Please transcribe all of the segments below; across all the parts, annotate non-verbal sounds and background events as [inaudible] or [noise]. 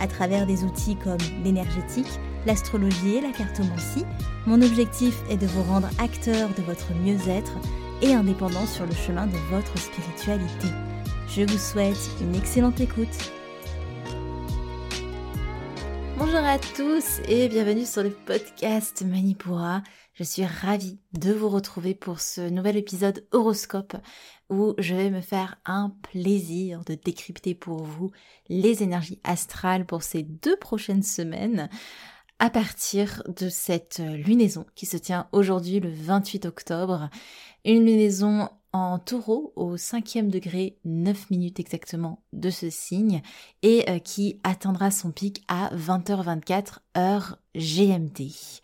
À travers des outils comme l'énergétique, l'astrologie et la cartomancie, mon objectif est de vous rendre acteur de votre mieux-être et indépendant sur le chemin de votre spiritualité. Je vous souhaite une excellente écoute. Bonjour à tous et bienvenue sur le podcast Manipura. Je suis ravie de vous retrouver pour ce nouvel épisode horoscope je vais me faire un plaisir de décrypter pour vous les énergies astrales pour ces deux prochaines semaines à partir de cette lunaison qui se tient aujourd'hui le 28 octobre. Une lunaison en taureau au cinquième degré, 9 minutes exactement de ce signe, et euh, qui atteindra son pic à 20h24 heure GMT.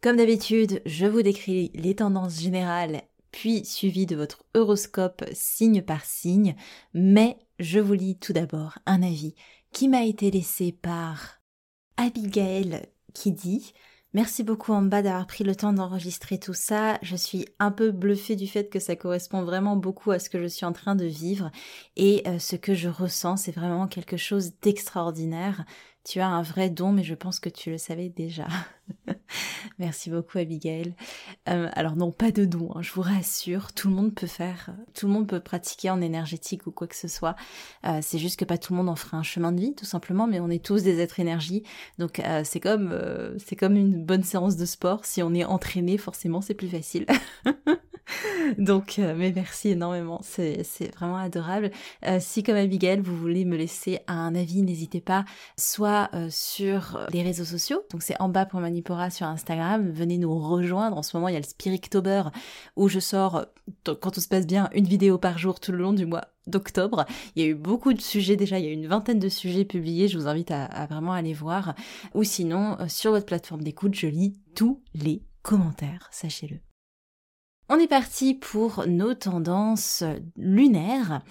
Comme d'habitude, je vous décris les tendances générales, puis suivi de votre horoscope signe par signe, mais je vous lis tout d'abord un avis qui m'a été laissé par Abigail qui dit Merci beaucoup en bas d'avoir pris le temps d'enregistrer tout ça. Je suis un peu bluffée du fait que ça correspond vraiment beaucoup à ce que je suis en train de vivre et euh, ce que je ressens, c'est vraiment quelque chose d'extraordinaire. Tu as un vrai don, mais je pense que tu le savais déjà. [laughs] Merci beaucoup Abigail. Euh, alors non, pas de don, hein, je vous rassure, tout le monde peut faire, tout le monde peut pratiquer en énergétique ou quoi que ce soit. Euh, c'est juste que pas tout le monde en fera un chemin de vie, tout simplement, mais on est tous des êtres énergie, donc euh, c'est comme une bonne séance de sport. Si on est entraîné, forcément, c'est plus facile. [laughs] Donc, mais merci énormément, c'est vraiment adorable. Si comme Abigail, vous voulez me laisser un avis, n'hésitez pas, soit euh, sur les réseaux sociaux, donc c'est en bas pour Manipora sur Instagram, venez nous rejoindre. En ce moment, il y a le Spirictober où je sors, quand tout se passe bien, une vidéo par jour tout le long du mois d'octobre. Il y a eu beaucoup de sujets déjà, il y a eu une vingtaine de sujets publiés, je vous invite à, à vraiment aller voir. Ou sinon, sur votre plateforme d'écoute, je lis tous les commentaires, sachez-le. On est parti pour nos tendances lunaires.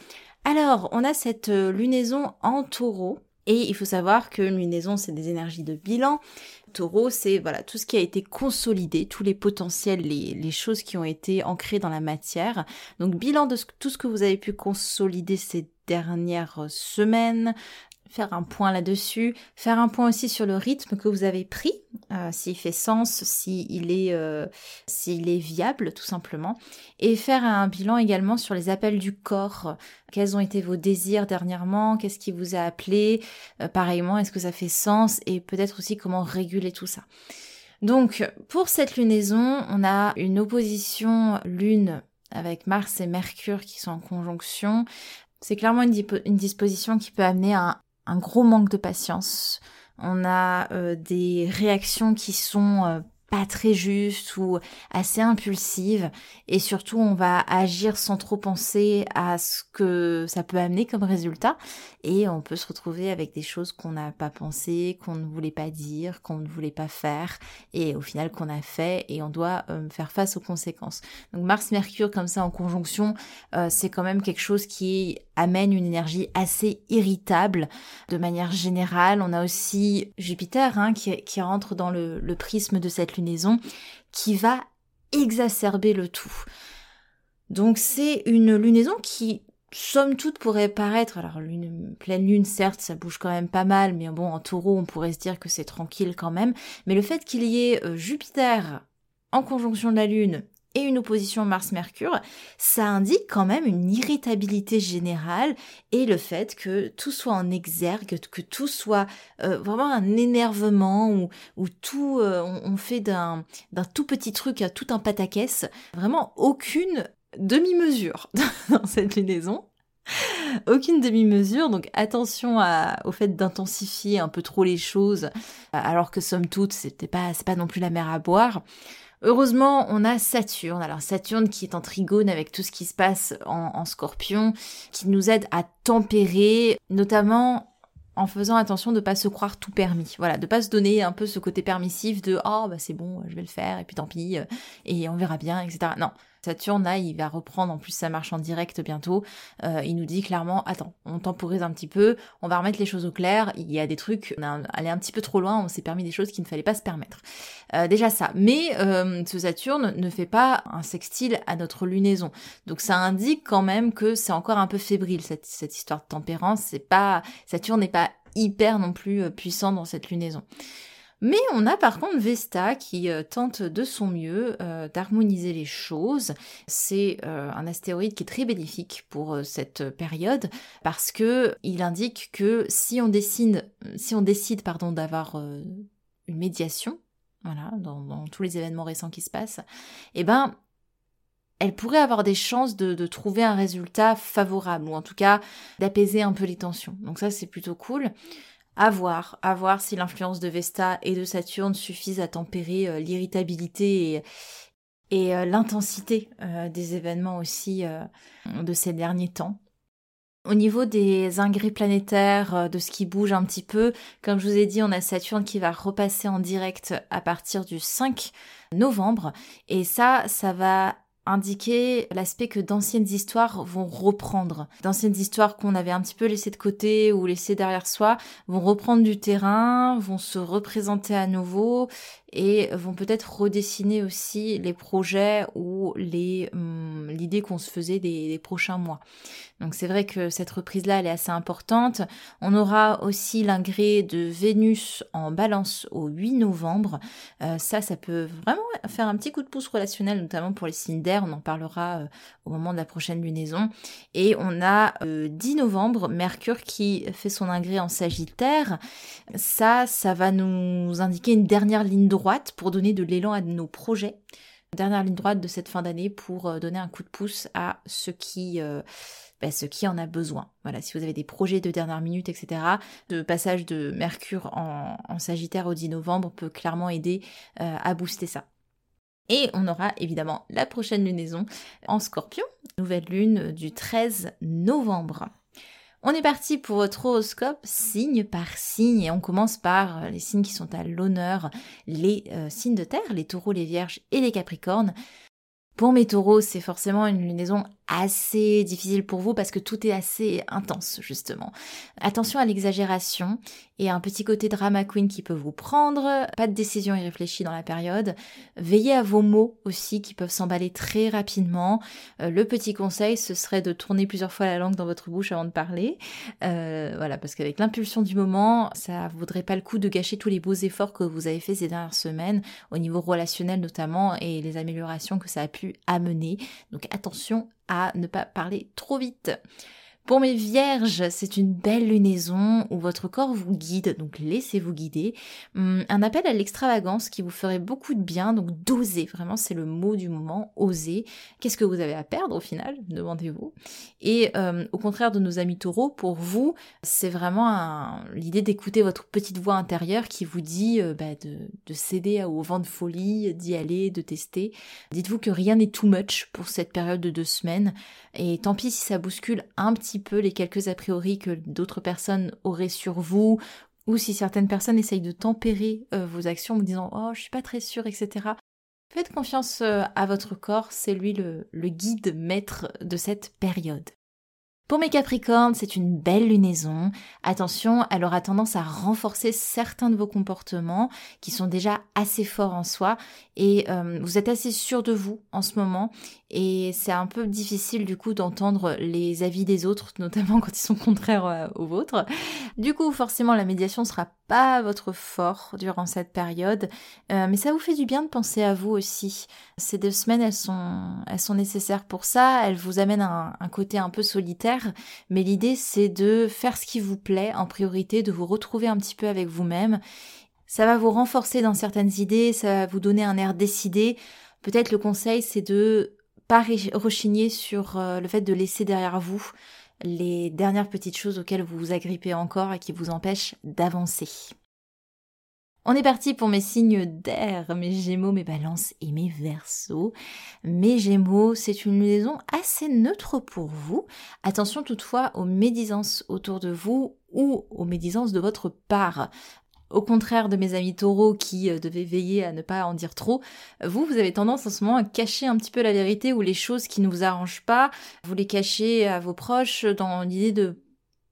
Alors, on a cette lunaison en taureau. Et il faut savoir que lunaison, c'est des énergies de bilan. Taureau, c'est voilà tout ce qui a été consolidé, tous les potentiels, les, les choses qui ont été ancrées dans la matière. Donc bilan de tout ce que vous avez pu consolider ces dernières semaines, faire un point là-dessus, faire un point aussi sur le rythme que vous avez pris, euh, s'il fait sens, s'il est, euh, s'il est viable tout simplement, et faire un bilan également sur les appels du corps. Quels ont été vos désirs dernièrement? Qu'est-ce qui vous a appelé? Euh, Pareillement, est-ce que ça fait sens? Et peut-être aussi comment réguler tout ça. Donc, pour cette lunaison, on a une opposition lune avec Mars et Mercure qui sont en conjonction. C'est clairement une, une, disposition qui peut amener à un gros manque de patience. On a euh, des réactions qui sont euh, pas très justes ou assez impulsives et surtout on va agir sans trop penser à ce que ça peut amener comme résultat et on peut se retrouver avec des choses qu'on n'a pas pensé, qu'on ne voulait pas dire, qu'on ne voulait pas faire et au final qu'on a fait et on doit euh, faire face aux conséquences. Donc Mars Mercure comme ça en conjonction, c'est quand même quelque chose qui amène une énergie assez irritable de manière générale. On a aussi Jupiter hein, qui, rentre dans le, le prisme de cette qui va exacerber le tout. Donc c'est une lunaison qui somme toute pourrait paraître, alors pleine lune certes ça bouge quand même pas mal, mais bon en taureau on pourrait se dire que c'est tranquille quand même, mais le fait qu'il y ait euh, Jupiter en conjonction de la lune et une opposition Mars-Mercure, ça indique quand même une irritabilité générale et le fait que tout soit en exergue, que tout soit euh, vraiment un énervement ou tout, euh, on, fait d'un tout petit truc à tout un pataquès, vraiment aucune demi-mesure [laughs] dans cette lunaison. Aucune demi-mesure, donc attention au fait d'intensifier un peu trop les choses, alors que somme toute, c'était pas, pas non plus la mer à boire. Heureusement, on a Saturne. Alors Saturne qui est en trigone avec tout ce qui se passe en, scorpion, qui nous aide à tempérer, notamment en faisant attention de pas se croire tout permis. Voilà, de pas se donner un peu ce côté permissif de oh bah c'est bon, je vais le faire et puis tant pis euh, et on verra bien, etc. Non, Saturne, là, il va reprendre en plus sa marche en direct bientôt. Euh, il nous dit clairement, attends, on temporise un petit peu, on va remettre les choses au clair. Il y a des trucs, on a allé un petit peu trop loin, on s'est permis des choses qu'il ne fallait pas se permettre. Euh, déjà ça. Mais euh, ce Saturne ne fait pas un sextile à notre lunaison. Donc ça indique quand même que c'est encore un peu fébrile cette, cette histoire de tempérance. C'est pas Saturne n'est pas hyper non plus puissant dans cette lunaison. Mais on a par contre Vesta qui euh, tente de son mieux euh, d'harmoniser les choses. C'est euh, un astéroïde qui est très bénéfique pour cette période parce que il indique que si on décide, pardon d'avoir une médiation, voilà, dans, tous les événements récents qui se passent, eh ben elle pourrait avoir des chances de, trouver un résultat favorable, ou en tout cas d'apaiser un peu les tensions. Donc ça, c'est plutôt cool. À voir, à voir si l'influence de Vesta et de Saturne suffisent à tempérer euh, l'irritabilité et, euh, l'intensité euh, des événements aussi de ces derniers temps. Au niveau des ingrés planétaires, de ce qui bouge un petit peu, comme je vous ai dit, on a Saturne qui va repasser en direct à partir du 5 novembre. Et ça, ça va indiquer l'aspect que d'anciennes histoires vont reprendre. D'anciennes histoires qu'on avait un petit peu laissées de côté ou laissées derrière soi vont reprendre du terrain, vont se représenter à nouveau et vont peut-être redessiner aussi les projets ou les hum, l'idée qu'on se faisait des, prochains mois. Donc c'est vrai que cette reprise-là, elle est assez importante. On aura aussi l'ingré de Vénus en balance au 8 novembre. Euh, ça, ça peut vraiment faire un petit coup de pouce relationnel, notamment pour les signes d'air. On en parlera euh, au moment de la prochaine lunaison. Et on a 10 euh, novembre, Mercure qui fait son ingré en Sagittaire. Ça, ça va nous indiquer une dernière ligne droite pour donner de l'élan à nos projets. Dernière ligne droite de cette fin d'année pour euh, donner un coup de pouce à ce qui, euh, bah, ce qui en a besoin. Voilà, si vous avez des projets de dernière minute, etc. Le passage de Mercure en, Sagittaire au 10 novembre peut clairement aider euh, à booster ça. Et on aura évidemment la prochaine lunaison en Scorpion, nouvelle lune du 13 novembre. On est parti pour votre horoscope signe par signe et on commence par euh, les signes qui sont à l'honneur, les euh, signes de terre, les taureaux, les vierges et les capricornes. Pour mes taureaux, c'est forcément une lunaison assez difficile pour vous parce que tout est assez intense justement. Attention à l'exagération et un petit côté drama queen qui peut vous prendre, pas de décision irréfléchie dans la période. Veillez à vos mots aussi qui peuvent s'emballer très rapidement. Euh, le petit conseil, ce serait de tourner plusieurs fois la langue dans votre bouche avant de parler. Euh, voilà, parce qu'avec l'impulsion du moment, ça vaudrait pas le coup de gâcher tous les beaux efforts que vous avez fait ces dernières semaines, au niveau relationnel notamment, et les améliorations que ça a pu amener. Donc attention à ne pas parler trop vite. Pour mes vierges, c'est une belle lunaison où votre corps vous guide, donc laissez-vous guider. Hum, un appel à l'extravagance qui vous ferait beaucoup de bien, donc d'oser, vraiment c'est le mot du moment, oser. Qu'est-ce que vous avez à perdre au final, demandez-vous. Et hum, au contraire de nos amis taureaux, pour vous, c'est vraiment l'idée d'écouter votre petite voix intérieure qui vous dit euh, bah, de, céder au vent de folie, d'y aller, de tester. Dites-vous que rien n'est too much pour cette période de deux semaines, et tant pis si ça bouscule un petit peu les quelques a priori que d'autres personnes auraient sur vous, ou si certaines personnes essayent de tempérer euh, vos actions en vous disant oh je suis pas très sûre, etc. Faites confiance euh, à votre corps, c'est lui le guide maître de cette période. Pour mes Capricornes, c'est une belle lunaison. Attention, elle aura tendance à renforcer certains de vos comportements qui sont déjà assez forts en soi et euh, vous êtes assez sûr de vous en ce moment et c'est un peu difficile du coup d'entendre les avis des autres, [laughs] notamment quand ils sont contraires euh, aux vôtres. Du coup, forcément, la médiation sera pas votre fort durant cette période, euh, mais ça vous fait du bien de penser à vous aussi. Ces deux semaines, elles sont, elles sont nécessaires pour ça. Elles vous amènent un, un côté un peu solitaire, mais l'idée c'est de faire ce qui vous plaît en priorité, de vous retrouver un petit peu avec vous-même. Ça va vous renforcer dans certaines idées, ça va vous donner un air décidé. Peut-être le conseil c'est de pas rechigner sur euh, le fait de laisser derrière vous les dernières petites choses auxquelles vous vous agrippez encore et qui vous empêchent d'avancer. On est parti pour mes signes d'air, mes gémeaux, mes balances et mes versos. Mes gémeaux, c'est une liaison assez neutre pour vous. Attention toutefois aux médisances autour de vous ou aux médisances de votre part. Au contraire de mes amis taureaux qui euh, devaient veiller à ne pas en dire trop, vous, vous avez tendance en ce moment à cacher un petit peu la vérité ou les choses qui ne vous arrangent pas. Vous les cachez à vos proches dans l'idée de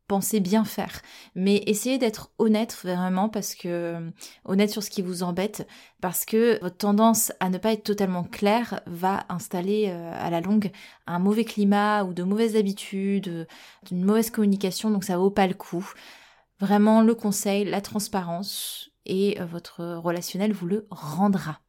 pensez bien faire. Mais essayez d'être honnête vraiment parce que euh, honnête sur ce qui vous embête parce que votre tendance à ne pas être totalement clair va installer euh, à la longue un mauvais climat ou de mauvaises habitudes, euh, d'une mauvaise communication donc ça vaut pas le coup. Vraiment le conseil, la transparence et votre relationnel vous le rendra.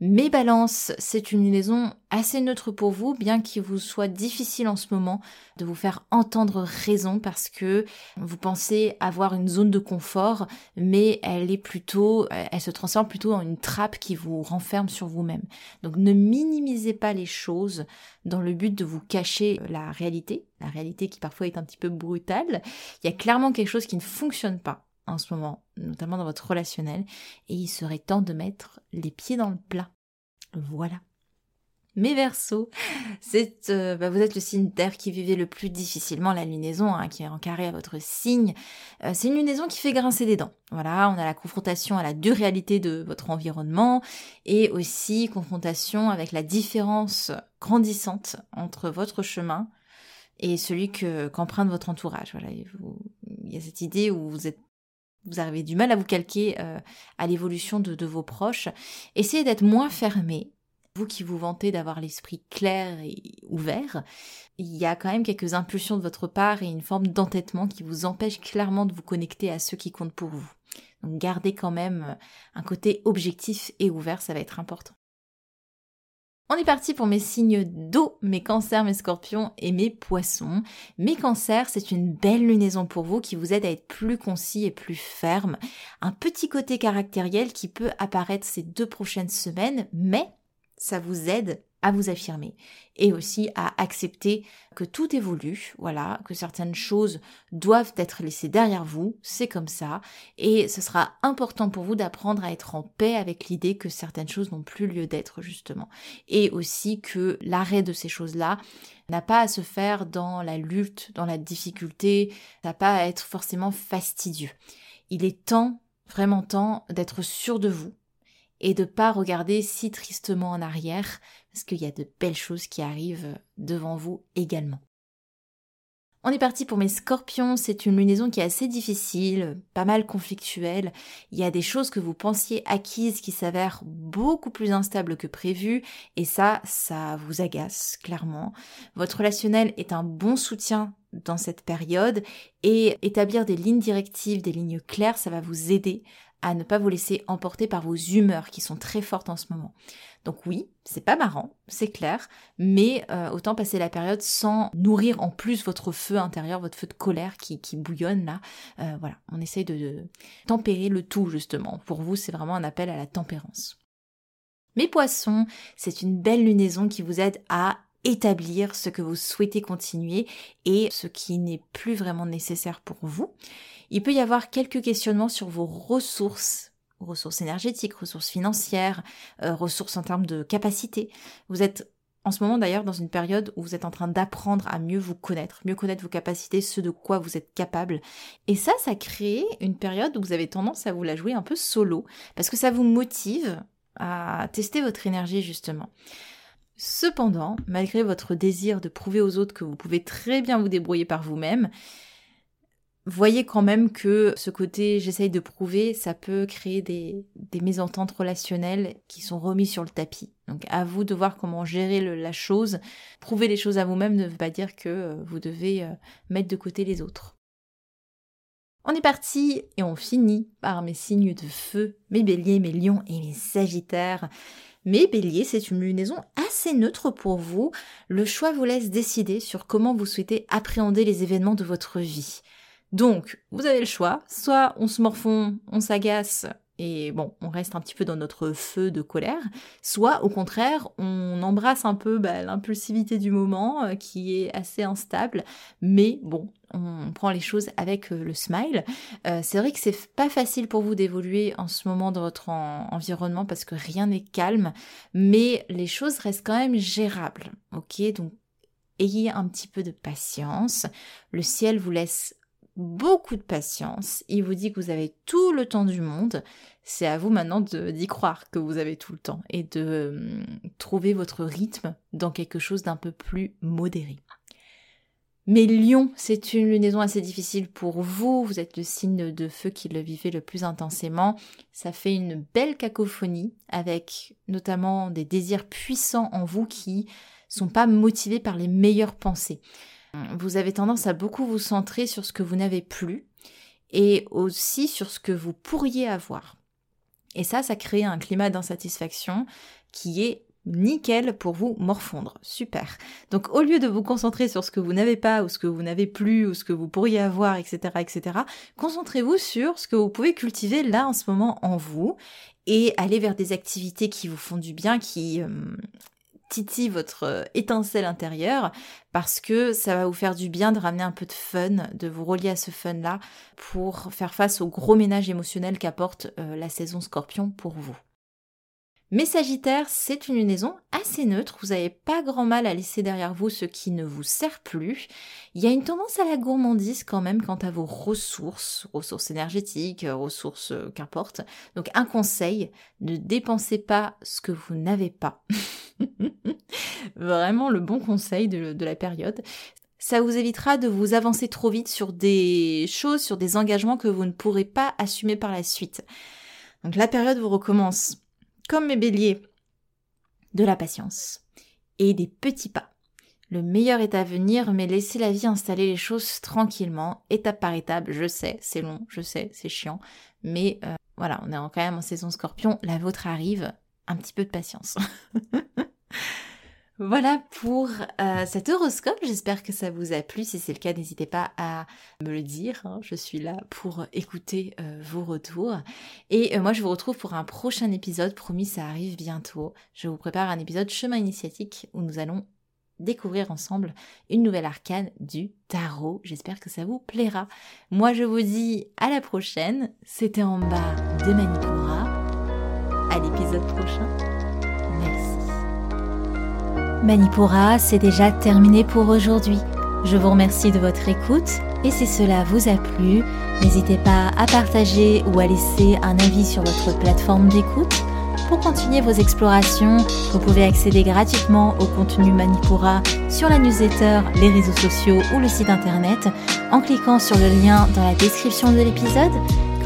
Mes balances, c'est une liaison assez neutre pour vous, bien qu'il vous soit difficile en ce moment de vous faire entendre raison parce que vous pensez avoir une zone de confort, mais elle est plutôt, elle se transforme plutôt en une trappe qui vous renferme sur vous-même. Donc ne minimisez pas les choses dans le but de vous cacher la réalité, la réalité qui parfois est un petit peu brutale. Il y a clairement quelque chose qui ne fonctionne pas en ce moment, notamment dans votre relationnel, et il serait temps de mettre les pieds dans le plat. Voilà. Mes versos, euh, bah, vous êtes le signe d'air qui vivait le plus difficilement la lunaison, hein, qui est en carré à votre signe. Euh, c'est une lunaison qui fait grincer des dents. Voilà, on a la confrontation à la dure réalité de votre environnement et aussi confrontation avec la différence grandissante entre votre chemin et celui que qu'emprunte votre entourage. Voilà, il y a cette idée où vous êtes vous avez du mal à vous calquer euh, à l'évolution de, de, vos proches. Essayez d'être moins fermé. Vous qui vous vantez d'avoir l'esprit clair et ouvert, il y a quand même quelques impulsions de votre part et une forme d'entêtement qui vous empêche clairement de vous connecter à ceux qui comptent pour vous. Donc gardez quand même un côté objectif et ouvert, ça va être important. On est parti pour mes signes d'eau, mes cancers, mes scorpions et mes poissons. Mes cancers, c'est une belle lunaison pour vous qui vous aide à être plus concis et plus ferme. Un petit côté caractériel qui peut apparaître ces deux prochaines semaines, mais ça vous aide à vous affirmer et aussi à accepter que tout évolue, voilà, que certaines choses doivent être laissées derrière vous, c'est comme ça, et ce sera important pour vous d'apprendre à être en paix avec l'idée que certaines choses n'ont plus lieu d'être justement, et aussi que l'arrêt de ces choses-là n'a pas à se faire dans la lutte, dans la difficulté, n'a pas à être forcément fastidieux. Il est temps, vraiment temps, d'être sûr de vous, et de pas regarder si tristement en arrière, parce qu'il y a de belles choses qui arrivent devant vous également. On est parti pour mes scorpions, c'est une lunaison qui est assez difficile, pas mal conflictuelle. Il y a des choses que vous pensiez acquises qui s'avèrent beaucoup plus instables que prévu, et ça, ça vous agace, clairement. Votre relationnel est un bon soutien dans cette période, et établir des lignes directives, des lignes claires, ça va vous aider à ne pas vous laisser emporter par vos humeurs qui sont très fortes en ce moment. Donc oui, c'est pas marrant, c'est clair, mais euh, autant passer la période sans nourrir en plus votre feu intérieur, votre feu de colère qui, bouillonne là. Euh, voilà, on essaye de tempérer le tout justement. Pour vous, c'est vraiment un appel à la tempérance. Mes poissons, c'est une belle lunaison qui vous aide à établir ce que vous souhaitez continuer et ce qui n'est plus vraiment nécessaire pour vous. Il peut y avoir quelques questionnements sur vos ressources ressources énergétiques, ressources financières, euh, ressources en termes de capacité. Vous êtes en ce moment d'ailleurs dans une période où vous êtes en train d'apprendre à mieux vous connaître, mieux connaître vos capacités, ce de quoi vous êtes capable. Et ça, ça crée une période où vous avez tendance à vous la jouer un peu solo, parce que ça vous motive à tester votre énergie justement. Cependant, malgré votre désir de prouver aux autres que vous pouvez très bien vous débrouiller par vous-même, voyez quand même que ce côté j'essaye de prouver, ça peut créer des, mésententes relationnelles qui sont remis sur le tapis. Donc à vous de voir comment gérer la chose. Prouver les choses à vous-même ne veut pas dire que euh, vous devez euh, mettre de côté les autres. On est parti et on finit par mes signes de feu, mes béliers, mes lions et mes sagittaires. Mes béliers, c'est une lunaison assez neutre pour vous. Le choix vous laisse décider sur comment vous souhaitez appréhender les événements de votre vie. Donc, vous avez le choix. Soit on se morfond, on s'agace et bon, on reste un petit peu dans notre feu de colère, soit au contraire, on embrasse un peu bah, l'impulsivité du moment euh, qui est assez instable, mais bon, on prend les choses avec euh, le smile. Euh, c'est vrai que c'est pas facile pour vous d'évoluer en ce moment dans votre environnement parce que rien n'est calme, mais les choses restent quand même gérables. Ok, donc ayez un petit peu de patience. Le ciel vous laisse beaucoup de patience. Il vous dit que vous avez tout le temps du monde. C'est à vous maintenant d'y croire que vous avez tout le temps et de hum, trouver votre rythme dans quelque chose d'un peu plus modéré. Mais Lion, c'est une lunaison assez difficile pour vous. Vous êtes le signe de feu qui le vivait le plus intensément. Ça fait une belle cacophonie avec notamment des désirs puissants en vous qui sont pas motivés par les meilleures pensées. Vous avez tendance à beaucoup vous centrer sur ce que vous n'avez plus et aussi sur ce que vous pourriez avoir. Et ça, ça crée un climat d'insatisfaction qui est nickel pour vous morfondre. Super. Donc au lieu de vous concentrer sur ce que vous n'avez pas ou ce que vous n'avez plus ou ce que vous pourriez avoir, etc., etc., concentrez-vous sur ce que vous pouvez cultiver là en ce moment en vous et aller vers des activités qui vous font du bien, qui euh, titille votre euh, étincelle intérieure parce que ça va vous faire du bien de ramener un peu de fun, de vous relier à ce fun-là pour faire face au gros ménage émotionnel qu'apporte euh, la saison scorpion pour vous. Mais Sagittaire, c'est une lunaison assez neutre, vous n'avez pas grand mal à laisser derrière vous ce qui ne vous sert plus. Il y a une tendance à la gourmandise quand même quant à vos ressources, ressources énergétiques, ressources euh, qu'importe. Donc un conseil, ne dépensez pas ce que vous n'avez pas. [laughs] [laughs] Vraiment le bon conseil de, la période. Ça vous évitera de vous avancer trop vite sur des choses, sur des engagements que vous ne pourrez pas assumer par la suite. Donc la période vous recommence comme mes béliers, de la patience et des petits pas. Le meilleur est à venir, mais laissez la vie installer les choses tranquillement, étape par étape. Je sais, c'est long, je sais, c'est chiant, mais euh, voilà, on est quand même en saison scorpion, la vôtre arrive, un petit peu de patience. [laughs] Voilà pour euh, cet horoscope. J'espère que ça vous a plu. Si c'est le cas, n'hésitez pas à me le dire. Hein. Je suis là pour écouter euh, vos retours. Et euh, moi, je vous retrouve pour un prochain épisode. Promis, ça arrive bientôt. Je vous prépare un épisode chemin initiatique où nous allons découvrir ensemble une nouvelle arcane du tarot. J'espère que ça vous plaira. Moi, je vous dis à la prochaine. C'était en bas de Manipura. À l'épisode prochain. Manipura, c'est déjà terminé pour aujourd'hui. Je vous remercie de votre écoute et si cela vous a plu, n'hésitez pas à partager ou à laisser un avis sur votre plateforme d'écoute. Pour continuer vos explorations, vous pouvez accéder gratuitement au contenu Manipura sur la newsletter, les réseaux sociaux ou le site internet en cliquant sur le lien dans la description de l'épisode.